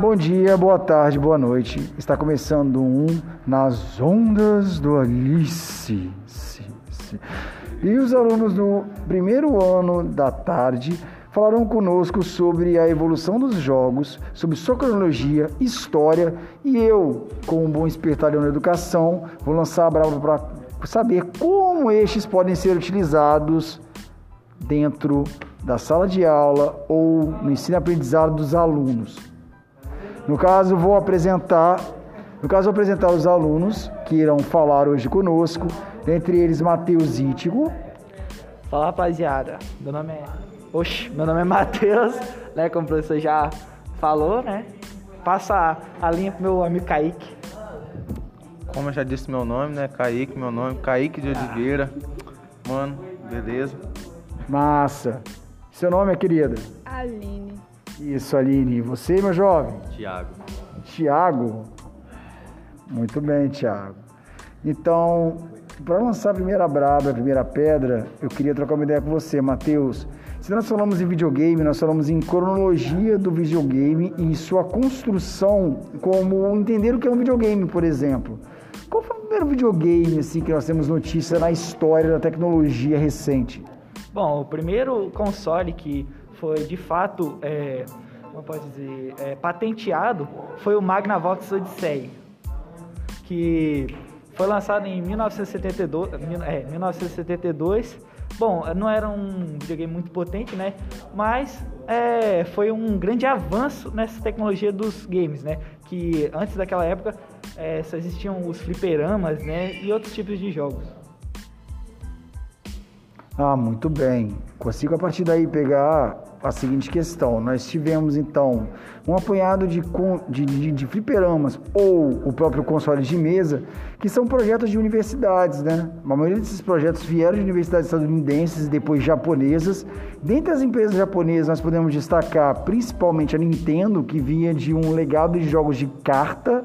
Bom dia, boa tarde, boa noite. Está começando um Nas Ondas do Alice. E os alunos do primeiro ano da tarde falarão conosco sobre a evolução dos jogos, sobre sua cronologia, história e eu, como um bom espertalhão na educação, vou lançar a brava para saber como estes podem ser utilizados dentro da sala de aula ou no ensino-aprendizado dos alunos. No caso, vou apresentar, no caso, vou apresentar os alunos que irão falar hoje conosco, dentre eles Matheus Ítigo. Fala rapaziada, meu nome é. Oxe, meu nome é Matheus, né? Como o professor já falou, né? Passa a linha pro meu amigo Kaique. Como eu já disse meu nome, né? Kaique, meu nome, Kaique de Oliveira. Mano, beleza? Massa. Seu nome é querida? Aline. Isso, Aline. E você, meu jovem? Tiago. Tiago. Muito bem, Tiago. Então, para lançar a primeira braba, a primeira pedra, eu queria trocar uma ideia com você, Matheus. Se nós falamos em videogame, nós falamos em cronologia do videogame e sua construção, como entender o que é um videogame, por exemplo. Qual foi o primeiro videogame assim que nós temos notícia na história da tecnologia recente? Bom, o primeiro console que foi de fato, é, como pode dizer, é, patenteado foi o Magnavox Odyssey, que foi lançado em 1972, é, 1972. Bom, não era um videogame muito potente, né? Mas é, foi um grande avanço nessa tecnologia dos games, né? Que antes daquela época é, só existiam os fliperamas, né? E outros tipos de jogos. Ah, muito bem. Consigo a partir daí pegar a seguinte questão. Nós tivemos então um apanhado de, de, de, de fliperamas ou o próprio console de mesa, que são projetos de universidades, né? A maioria desses projetos vieram de universidades estadunidenses e depois japonesas. Dentre as empresas japonesas, nós podemos destacar principalmente a Nintendo, que vinha de um legado de jogos de carta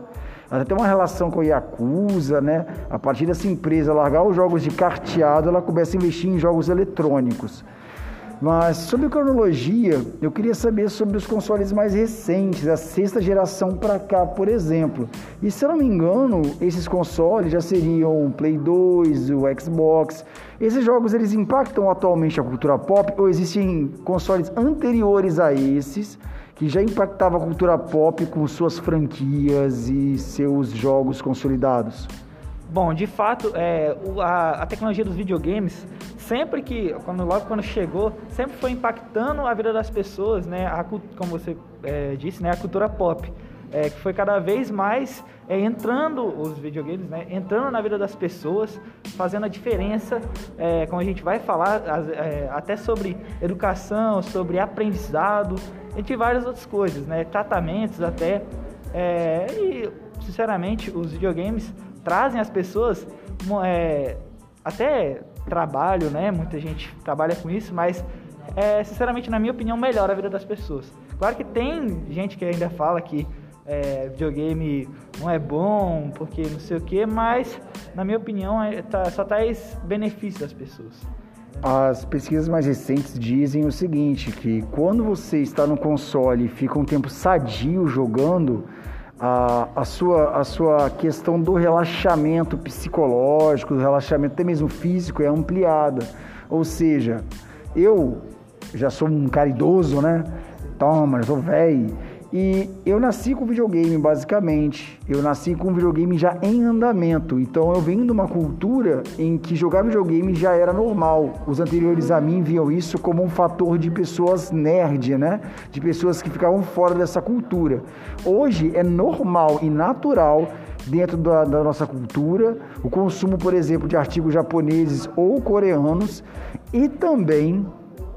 ela tem uma relação com a Yakuza, né? A partir dessa empresa largar os jogos de carteado, ela começa a investir em jogos eletrônicos. Mas sobre cronologia, eu queria saber sobre os consoles mais recentes, a sexta geração para cá, por exemplo. E se eu não me engano, esses consoles já seriam o Play 2, o Xbox. Esses jogos eles impactam atualmente a cultura pop ou existem consoles anteriores a esses que já impactava a cultura pop com suas franquias e seus jogos consolidados? Bom, de fato, é, a, a, tecnologia dos videogames, sempre que, quando, logo quando chegou, sempre foi impactando a vida das pessoas, né? A, como você é, disse, né? A cultura pop. É, que foi cada vez mais é, entrando os videogames, né? Entrando na vida das pessoas, fazendo a diferença, é, como a gente vai falar, é, até sobre educação, sobre aprendizado, entre várias outras coisas, né? Tratamentos até. E, sinceramente, os videogames trazem às pessoas é, até trabalho, né? Muita gente trabalha com isso, mas é, sinceramente, na minha opinião, melhora a vida das pessoas. Claro que tem gente que ainda fala que é, videogame não é bom porque não sei o que, mas na minha opinião é, tá, só traz benefícios das pessoas. As pesquisas mais recentes dizem o seguinte, que quando você está no console e fica um tempo sadio jogando, a, a, sua, a sua questão do relaxamento psicológico, do relaxamento até mesmo físico é ampliada. Ou seja, eu já sou um cara idoso, né? Toma, já sou velho. E eu nasci com videogame, basicamente. Eu nasci com videogame já em andamento. Então eu venho de uma cultura em que jogar videogame já era normal. Os anteriores a mim viam isso como um fator de pessoas nerd, né? De pessoas que ficavam fora dessa cultura. Hoje é normal e natural dentro da, da, nossa cultura, o consumo, por exemplo, de artigos japoneses ou coreanos e também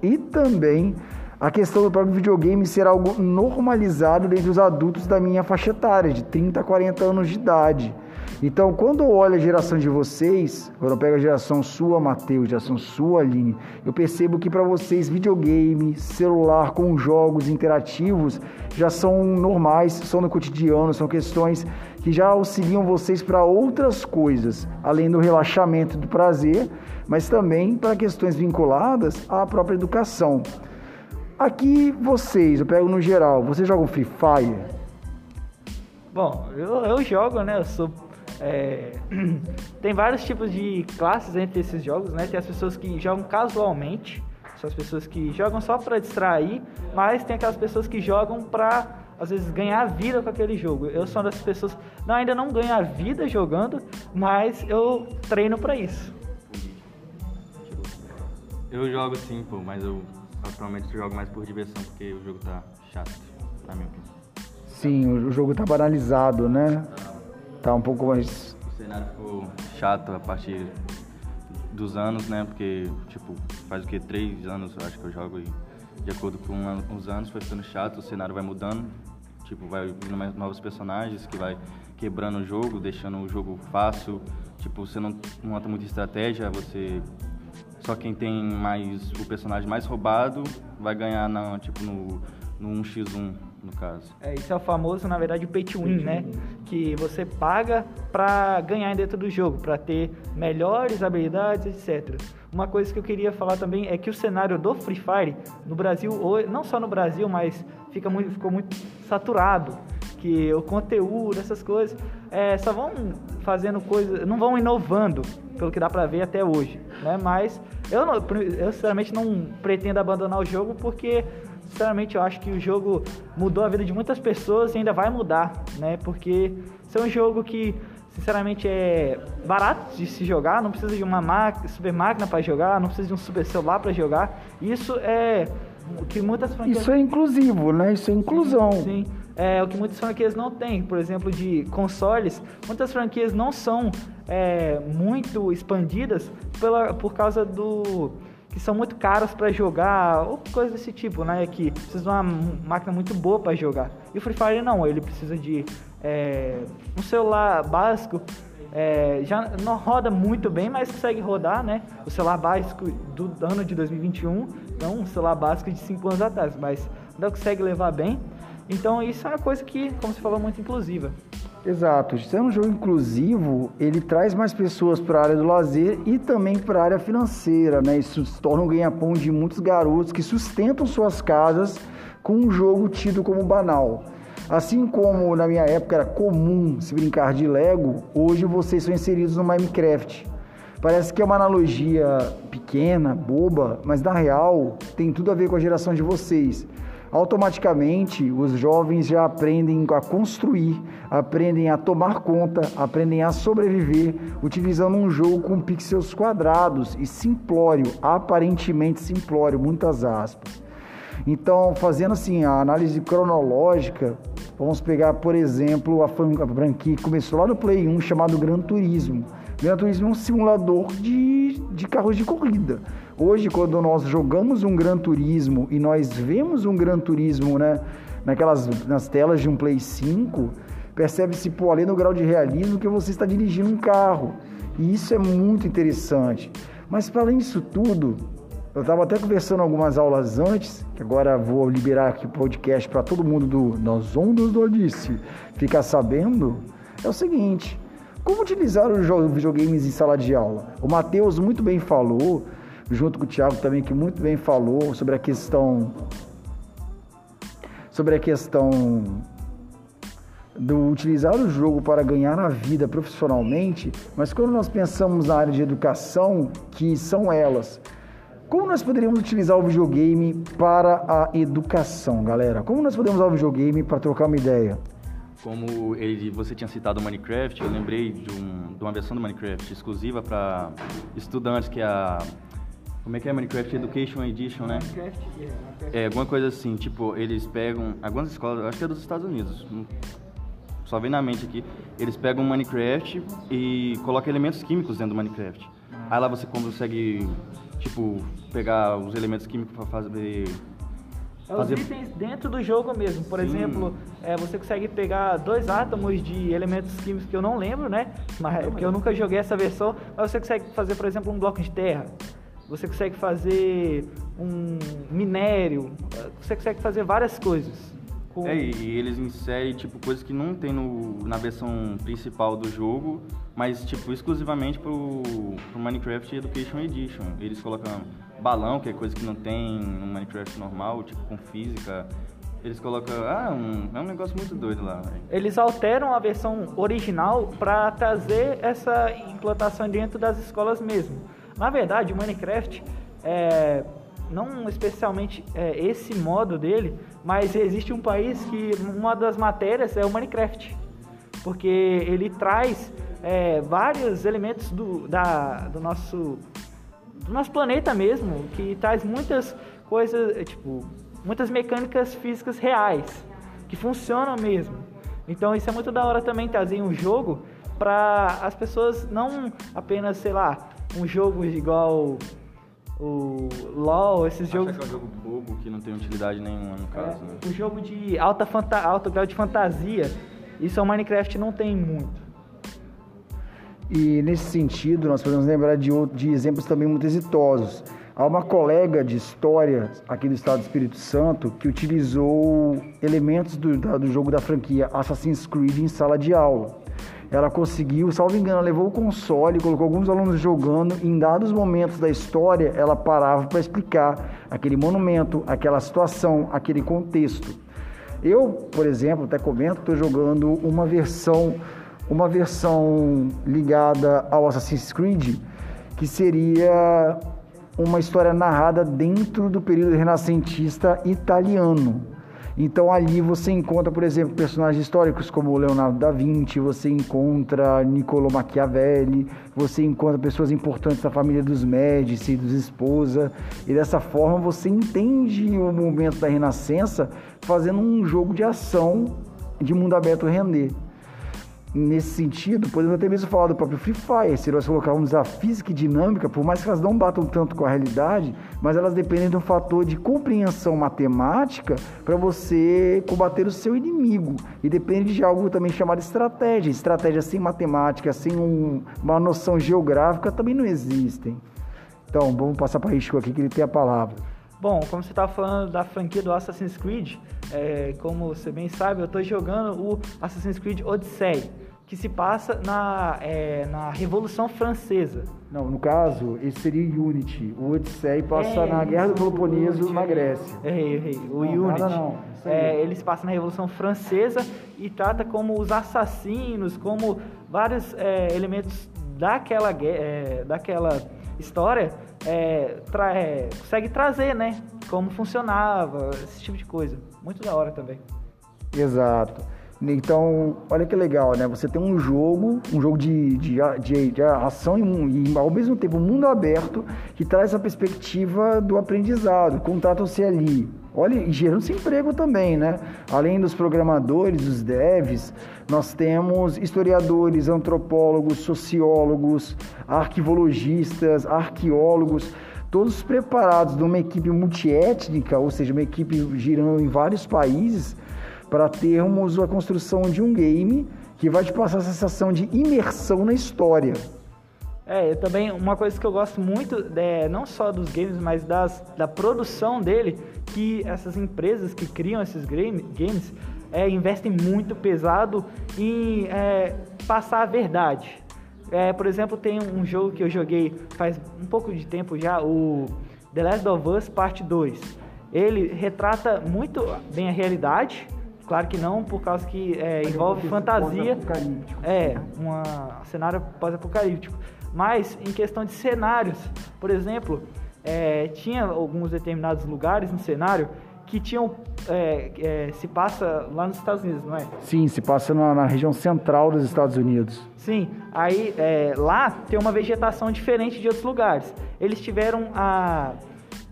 e também a questão do próprio videogame ser algo normalizado dentre os adultos da minha faixa etária, de 30 a 40 anos de idade. Então, quando eu olho a geração de vocês, quando eu pego a geração sua, Matheus, geração sua, Aline, eu percebo que para vocês videogame, celular com jogos interativos já são normais, são no cotidiano, são questões que já auxiliam vocês para outras coisas, além do relaxamento do prazer, mas também para questões vinculadas à própria educação. Aqui vocês, eu pego no geral, vocês jogam Free Fire? Bom, eu, eu jogo, né? Eu sou. é, tem vários tipos de classes entre esses jogos, né? Tem as pessoas que jogam casualmente, são as pessoas que jogam só pra distrair, mas tem aquelas pessoas que jogam pra, às vezes, ganhar vida com aquele jogo. Eu sou uma dessas pessoas, não, ainda não ganho a vida jogando, mas eu treino pra isso. Eu jogo sim, pô, mas eu atualmente jogo mais por diversão, porque o jogo tá chato, na minha opinião. Sim, o jogo tá banalizado, né? Tá um pouco mais. O cenário ficou chato a partir dos anos, né? Porque, tipo, faz o que? Três anos eu acho que eu jogo e de acordo com os anos foi ficando chato, o cenário vai mudando. Tipo, vai vindo mais novos personagens que vai quebrando o jogo, deixando o jogo fácil. Tipo, você não monta muita estratégia, você. Só quem tem mais o personagem mais roubado vai ganhar na, tipo, no, no 1x1, no caso. É, isso é o famoso, na verdade, o pay to win, né? Que você paga pra ganhar dentro do jogo, pra ter melhores habilidades, etc. Uma coisa que eu queria falar também é que o cenário do Free Fire no Brasil, não só no Brasil, mas fica muito, ficou muito saturado. Que o conteúdo, essas coisas, é, só vão fazendo coisas, não vão inovando, pelo que dá pra ver até hoje, né? Mas eu, não- eu sinceramente não pretendo abandonar o jogo porque Sinceramente, eu acho que o jogo mudou a vida de muitas pessoas e ainda vai mudar, né? Porque isso é um jogo que, sinceramente, é barato de se jogar, não precisa de uma máquina, super máquina para jogar, não precisa de um super celular para jogar. Isso é que muitas franquias Isso é inclusivo, né? Isso é inclusão. Sim, é o que muitas franquias não têm. Por exemplo, de consoles, muitas franquias não são é, muito expandidas pela, por causa do que são muito caras para jogar ou coisa desse tipo, né? Que precisa de uma máquina muito boa para jogar. E o Free Fire não, ele precisa de é, um celular básico. é, já não roda muito bem, mas consegue rodar, né? O celular básico do ano de 2021, não um celular básico de 5 anos atrás, mas ainda consegue levar bem. Então isso é uma coisa que, como você falou, é muito inclusiva. Exato. Sendo um jogo inclusivo, ele traz mais pessoas para a área do lazer e também para a área financeira, né? Isso se torna um ganha-pão de muitos garotos que sustentam suas casas com um jogo tido como banal. Assim como na minha época era comum se brincar de Lego, hoje vocês são inseridos no Minecraft. Parece que é uma analogia pequena, boba, mas na real tem tudo a ver com a geração de vocês. Automaticamente, os jovens já aprendem a construir, aprendem a tomar conta, aprendem a sobreviver, utilizando um jogo com pixels quadrados e simplório, aparentemente simplório, muitas aspas. Então, fazendo assim a análise cronológica, vamos pegar, por exemplo, a fran- a franquia que começou lá no Play 1 chamado Gran Turismo. Gran Turismo é um simulador de, de carros de corrida. Hoje, quando nós jogamos um Gran Turismo e nós vemos um Gran Turismo né, naquelas, nas telas de um Play 5, percebe-se, pô, além do grau de realismo, que você está dirigindo um carro. E isso é muito interessante. Mas, para além disso tudo, eu estava até conversando algumas aulas antes, que agora vou liberar aqui o podcast para todo mundo do Nas Ondas do Alice ficar sabendo. É o seguinte: como utilizar os videogames em sala de aula? O Matheus muito bem falou, junto com o Thiago também, que muito bem falou sobre a questão. Sobre a questão do utilizar o jogo para ganhar a vida profissionalmente, mas quando nós pensamos na área de educação, que são elas, como nós poderíamos utilizar o videogame para a educação, galera? Como nós podemos usar o videogame para trocar uma ideia? Como ele, você tinha citado o Minecraft, eu lembrei de, um- de uma versão do Minecraft exclusiva para estudantes, que é a. Como é que é Minecraft Education Edition, né? É, alguma coisa assim, tipo, eles pegam. Algumas escolas, acho que é dos Estados Unidos, só vem na mente aqui. Eles pegam Minecraft e colocam elementos químicos dentro do Minecraft. Aí lá você consegue, tipo, pegar os elementos químicos para fazer. É os fazer itens dentro do jogo mesmo. Por Sim. exemplo, é, você consegue pegar dois átomos de elementos químicos que eu não lembro, né? Mas, porque eu nunca joguei essa versão. Mas você consegue fazer, por exemplo, um bloco de terra. Você consegue fazer um minério. Você consegue fazer várias coisas. Com- É, e eles inserem, tipo, coisas que não tem no, na versão principal do jogo, mas, tipo, exclusivamente pro, pro Minecraft Education Edition. Eles colocam balão, que é coisa que não tem no Minecraft normal, tipo, com física. Eles colocam. Ah, um, é um negócio muito doido lá, velho. Eles alteram a versão original para trazer essa implantação dentro das escolas mesmo. Na verdade, o Minecraft é não especialmente é, esse modo dele, mas existe um país que uma das matérias é o Minecraft, porque ele traz é, vários elementos do, da, do nosso do nosso planeta mesmo, que traz muitas coisas, é, tipo, muitas mecânicas físicas reais, que funcionam mesmo. Então isso é muito da hora também trazer um jogo para as pessoas não apenas, sei lá, um jogo igual o LoL, esses jogos. Acha que é um jogo bobo que não tem utilidade nenhuma no caso, é, né? O jogo de alta fanta alto grau de fantasia, isso o Minecraft não tem muito. E nesse sentido, nós podemos lembrar de, de exemplos também muito exitosos. Há uma colega de história aqui do estado do Espírito Santo que utilizou elementos do, do jogo da franquia Assassin's Creed em sala de aula. Ela conseguiu, salvo engano, levou o console, colocou alguns alunos jogando. E em dados momentos da história, ela parava para explicar aquele monumento, aquela situação, aquele contexto. Eu, por exemplo, até comento, estou jogando uma versão uma versão ligada ao Assassin's Creed, que seria uma história narrada dentro do período renascentista italiano. Então ali você encontra, por exemplo, personagens históricos como Leonardo da Vinci, você encontra Niccolo Machiavelli, você encontra pessoas importantes da família dos Médici, dos esposa, e dessa forma você entende o momento da Renascença fazendo um jogo de ação de mundo aberto render nesse sentido, podemos até mesmo falar do próprio Free Fire. Se nós colocarmos a física e dinâmica, por mais que elas não batam tanto com a realidade, mas elas dependem de um fator de compreensão matemática para você combater o seu inimigo. E depende de algo também chamado estratégia. Estratégia sem matemática, sem um, uma noção geográfica, também não existem. Então, vamos passar para Risco aqui, que ele tem a palavra. Bom, como você estava falando da franquia do Assassin's Creed, é, como você bem sabe, eu estou jogando o Assassin's Creed Odyssey, que se passa na, é, na Revolução Francesa. Não, no caso, esse seria o Unity. O Odyssey passa é, na Guerra do Peloponeso, na Grécia. Errei, errei. O não, Unity. Nada não. É, ele se passa na Revolução Francesa e trata como os assassinos, como vários é, elementos daquela, é, daquela história é, tra é, consegue trazer, né? Como funcionava, esse tipo de coisa. Muito da hora também. Exato. Então, olha que legal, né? Você tem um jogo, um jogo de, de, de, de ação e, e, ao mesmo tempo um mundo aberto que traz a perspectiva do aprendizado. Contratam-se ali. Olha, e gerando-se emprego também, né? Além dos programadores, dos devs, nós temos historiadores, antropólogos, sociólogos, arquivologistas, arqueólogos, todos preparados numa equipe multiétnica, ou seja, uma equipe girando em vários países para termos a construção de um game que vai te passar a sensação de imersão na história. É, também uma coisa que eu gosto muito, é, não só dos games, mas das, da produção dele, que essas empresas que criam esses game, games é, investem muito pesado em é, passar a verdade. É, por exemplo, tem um jogo que eu joguei faz um pouco de tempo já, o The Last of Us Parte 2. Ele retrata muito bem a realidade, Claro que não, por causa que é, envolve fantasia. É, um cenário pós-apocalíptico. Mas em questão de cenários, por exemplo, é, tinha alguns determinados lugares no cenário que tinham é, é, se passa lá nos Estados Unidos, não é? Sim, se passa na, na região central dos Estados Unidos. Sim, aí é, lá tem uma vegetação diferente de outros lugares. Eles tiveram a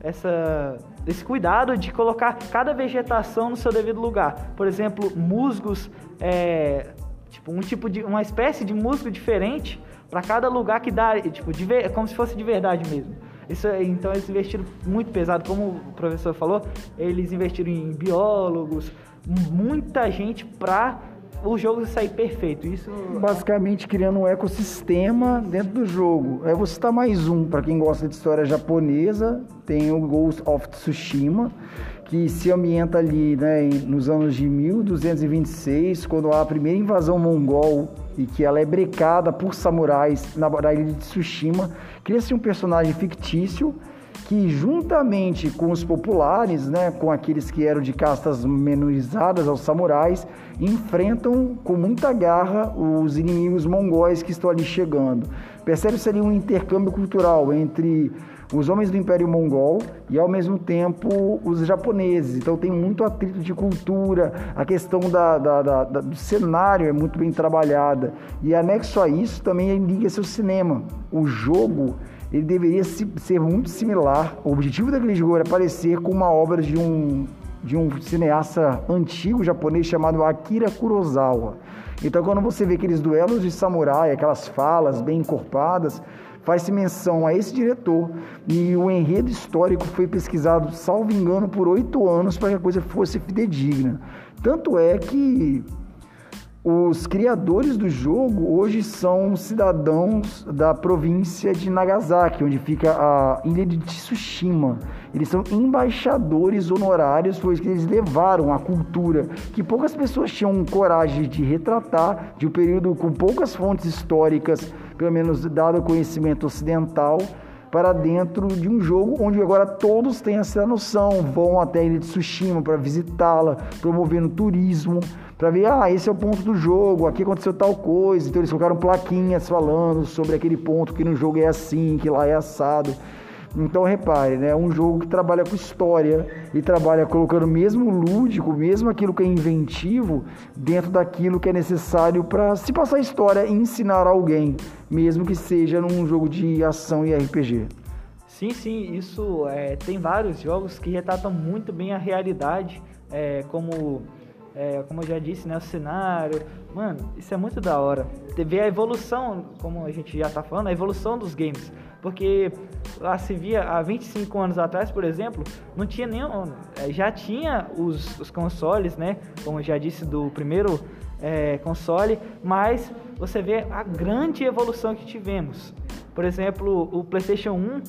essa esse cuidado de colocar cada vegetação no seu devido lugar. Por exemplo, musgos, é, tipo um tipo de uma espécie de musgo diferente para cada lugar que dá, tipo, de, como se fosse de verdade mesmo. Isso, então eles investiram muito pesado, como o professor falou, eles investiram em biólogos, muita gente para o jogo sair perfeito. Isso basicamente criando um ecossistema dentro do jogo. Aí você está mais um para quem gosta de história japonesa, tem o Ghost of Tsushima, que se ambienta ali, né, nos anos de 1226, quando há a primeira invasão mongol e que ela é brecada por samurais na, ilha de Tsushima. Cria-se um personagem fictício que juntamente com os populares, né, com aqueles que eram de castas menorizadas aos samurais, enfrentam com muita garra os inimigos mongóis que estão ali chegando. Percebe-se ali um intercâmbio cultural entre os homens do Império Mongol e ao mesmo tempo os japoneses. Então tem muito atrito de cultura, a questão da, da, da, do cenário é muito bem trabalhada. E anexo a isso também liga-se o cinema. O jogo ele deveria ser muito similar. O objetivo daquele jogo era parecer com uma obra de um, de um cineasta antigo japonês chamado Akira Kurosawa. Então, quando você vê aqueles duelos de samurai, aquelas falas bem encorpadas, faz-se menção a esse diretor e o enredo histórico foi pesquisado, salvo engano, por oito anos para que a coisa fosse fidedigna. Tanto é que os criadores do jogo hoje são cidadãos da província de Nagasaki, onde fica a ilha de Tsushima. Eles são embaixadores honorários, pois eles levaram a cultura que poucas pessoas tinham coragem de retratar, de um período com poucas fontes históricas, pelo menos dado o conhecimento ocidental, para dentro de um jogo onde agora todos têm essa noção, vão até a ilha de Tsushima para visitá-la, promovendo turismo para ver, ah, esse é o ponto do jogo, aqui aconteceu tal coisa. Então eles colocaram plaquinhas falando sobre aquele ponto que no jogo é assim, que lá é assado. Então repare, né? Um jogo que trabalha com história e trabalha colocando mesmo lúdico, mesmo aquilo que é inventivo, dentro daquilo que é necessário para se passar a história e ensinar alguém, mesmo que seja num jogo de ação e RPG. Sim, sim, isso é, tem vários jogos que retratam muito bem a realidade, é, como é, como eu já disse, né, o cenário. Mano, isso é muito da hora. Ver a evolução, como a gente já tá falando, a evolução dos games. Porque lá se via há 25 anos atrás, por exemplo, não tinha nenhum. É, já tinha os, os consoles, né? Como já disse, do primeiro é, console, mas você vê a grande evolução que tivemos. Por exemplo, o PlayStation 1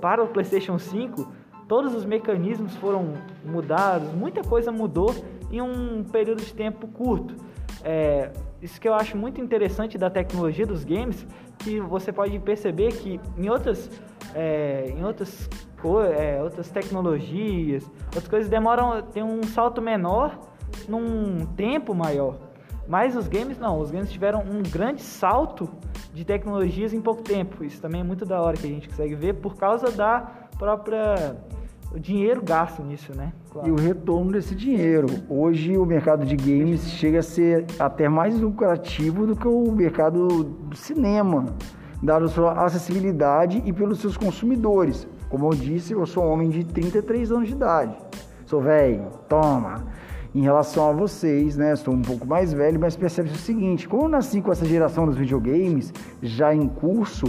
para o PlayStation 5, todos os mecanismos foram mudados, muita coisa mudou em um período de tempo curto. É, isso que eu acho muito interessante da tecnologia dos games, que você pode perceber que em outras, é, em outras, é, outras tecnologias, outras coisas demoram, tem um salto menor num tempo maior. Mas os games não, os games tiveram um grande salto de tecnologias em pouco tempo. Isso também é muito da hora que a gente consegue ver por causa da própria o dinheiro gasto nisso, né? Claro. E o retorno desse dinheiro. Hoje o mercado de games chega a ser até mais lucrativo do que o mercado do cinema, dado sua acessibilidade e pelos seus consumidores. Como eu disse, eu sou um homem de 33 anos de idade. Sou velho, toma. Em relação a vocês, né? Sou um pouco mais velho, mas percebe o seguinte: como eu nasci com essa geração dos videogames já em curso,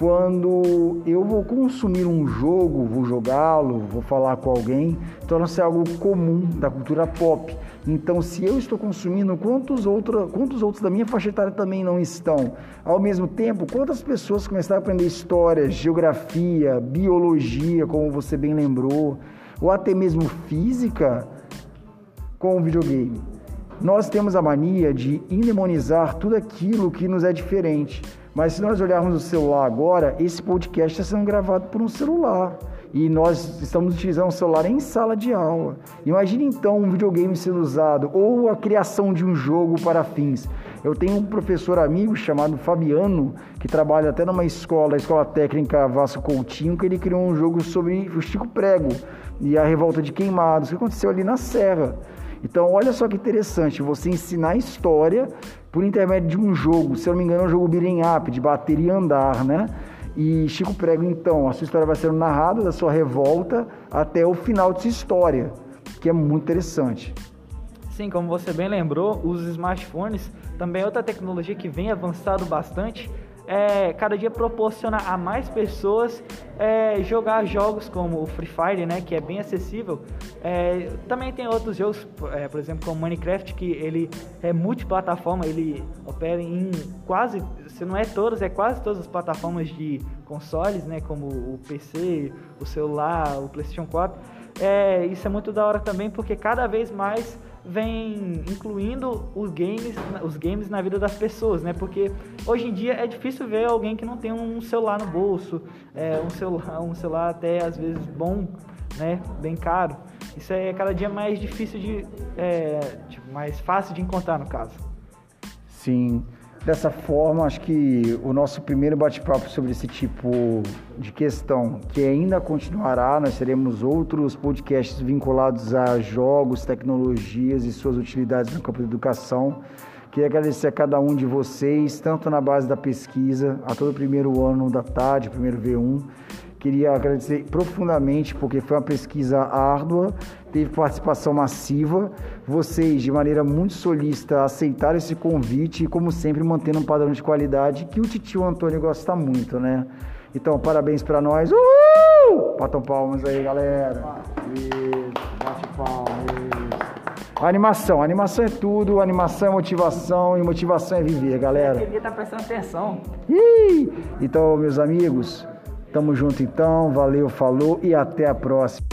quando eu vou consumir um jogo, vou jogá-lo, vou falar com alguém, torna-se algo comum da cultura pop. Então, se eu estou consumindo, quantos, outro, quantos outros da minha faixa etária também não estão? Ao mesmo tempo, quantas pessoas começaram a aprender história, geografia, biologia, como você bem lembrou, ou até mesmo física com o videogame? Nós temos a mania de endemonizar tudo aquilo que nos é diferente. Mas se nós olharmos o celular agora, esse podcast está sendo gravado por um celular. E nós estamos utilizando o celular em sala de aula. Imagine então um videogame sendo usado ou a criação de um jogo para fins. Eu tenho um professor amigo chamado Fabiano, que trabalha até numa escola, a Escola Técnica Vasco Coutinho, que ele criou um jogo sobre o Chico Prego e a revolta de queimados, que aconteceu ali na Serra. Então, olha só que interessante, você ensinar história por intermédio de um jogo, se eu não me engano, é um jogo beat'em up, de bater e andar, né? E Chico Prego, então, a sua história vai sendo narrada da sua revolta até o final de sua história, que é muito interessante. Sim, como você bem lembrou, os smartphones também é outra tecnologia que vem avançado bastante é, cada dia proporciona a mais pessoas é, jogar jogos como o Free Fire, né, que é bem acessível. É, também tem outros jogos, é, por exemplo, como Minecraft, que ele é multiplataforma, ele opera em quase, se não é todas, é quase todas as plataformas de consoles, né, como o PC, o celular, o PlayStation 4. É, isso é muito da hora também, porque cada vez mais vem incluindo os games, os games na vida das pessoas, né? Porque hoje em dia é difícil ver alguém que não tem um celular no bolso, é, um celular, um celular até às vezes bom, né? Bem caro. Isso é cada dia mais difícil de, é, tipo, mais fácil de encontrar no caso. Sim. Dessa forma, acho que o nosso primeiro bate-papo sobre esse tipo de questão, que ainda continuará, nós teremos outros podcasts vinculados a jogos, tecnologias e suas utilidades no campo da educação. Queria agradecer a cada um de vocês, tanto na base da pesquisa, a todo o primeiro ano da tarde, primeiro V1, Queria agradecer profundamente porque foi uma pesquisa árdua, teve participação massiva. Vocês, de maneira muito solista, aceitaram esse convite e, como sempre, mantendo um padrão de qualidade que o titio Antônio gosta muito, né? Então, parabéns para nós. Uhul! Batam palmas aí, galera. Isso, bate palmas. Animação, animação é tudo, animação é motivação e motivação é viver, galera. Ele tá prestando atenção. Ih! Então, meus amigos, Tamo junto então, valeu, falou e até a próxima.